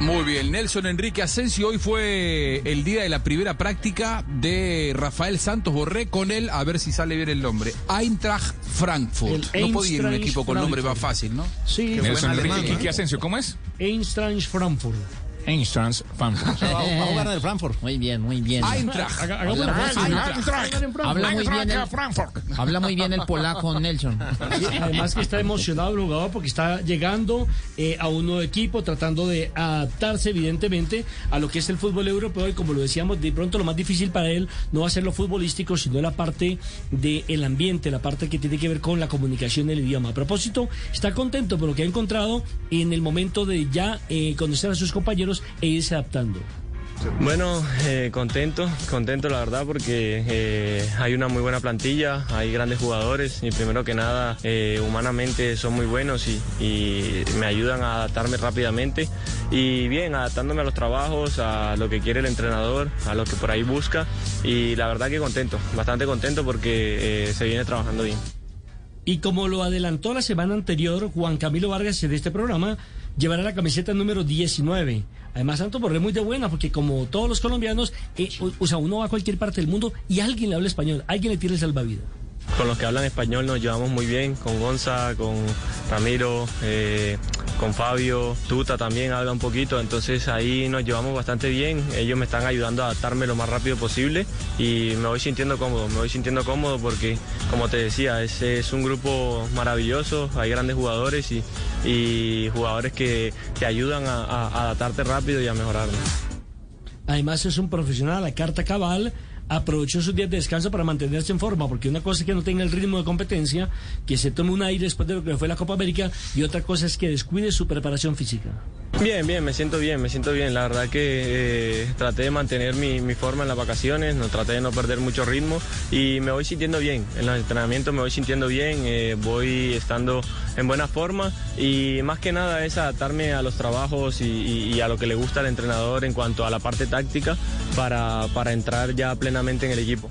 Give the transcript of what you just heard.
Muy bien, Nelson Enrique Asensio, hoy fue el día de la primera práctica de Rafael Santos Borré con él, a ver si sale bien el nombre, Eintracht Frankfurt. El no podía ir un equipo con nombre más fácil, ¿no? Sí, Nelson Enrique, Kiki Asensio, ¿cómo es? Eintracht Frankfurt. Einstein Frankfurt. Va a jugar en el Frankfurt. Muy bien, muy bien. Eintracht. Haga-. Habla muy bien el, Frankfurt. habla muy bien el polaco Nelson. Además que está emocionado el jugador porque está llegando eh, a un nuevo equipo, tratando de adaptarse evidentemente a lo que es el fútbol europeo y como lo decíamos, de pronto lo más difícil para él no va a ser lo futbolístico, sino la parte del ambiente, la parte que tiene que ver con la comunicación del idioma. A propósito, está contento por lo que ha encontrado en el momento de ya eh, conocer a sus compañeros e irse adaptando. Bueno, eh, contento, contento la verdad porque eh, hay una muy buena plantilla, hay grandes jugadores y primero que nada eh, humanamente son muy buenos y, y me ayudan a adaptarme rápidamente y bien, adaptándome a los trabajos, a lo que quiere el entrenador, a lo que por ahí busca y la verdad que contento, bastante contento porque eh, se viene trabajando bien. Y como lo adelantó la semana anterior, Juan Camilo Vargas en este programa llevará la camiseta número 19. Además, Santos Borré muy de buena, porque como todos los colombianos, eh, o, sea, uno va a cualquier parte del mundo y alguien le habla español, alguien le tira el salvavidas. Con los que hablan español nos llevamos muy bien, con Gonza, con Ramiro, eh, con Fabio, Tuta también habla un poquito, entonces ahí nos llevamos bastante bien, ellos me están ayudando a adaptarme lo más rápido posible y me voy sintiendo cómodo, me voy sintiendo cómodo porque como te decía, es, es un grupo maravilloso, hay grandes jugadores y, jugadores que te ayudan a, a- a adaptarte rápido y a mejorar. Además, es un profesional a la carta cabal. Aprovechó sus días de descanso para mantenerse en forma, porque una cosa es que no tenga el ritmo de competencia, que se tome un aire después de lo que fue la Copa América, y otra cosa es que descuide su preparación física. Bien, bien, me siento bien, me siento bien. La verdad que eh, traté de mantener mi, mi forma en las vacaciones, no traté de no perder mucho ritmo y me voy sintiendo bien. En los entrenamientos me voy sintiendo bien, eh, voy estando en buena forma y más que nada es adaptarme a los trabajos y, y- a lo que le gusta al entrenador en cuanto a la parte táctica para, para entrar ya plenamente en el equipo.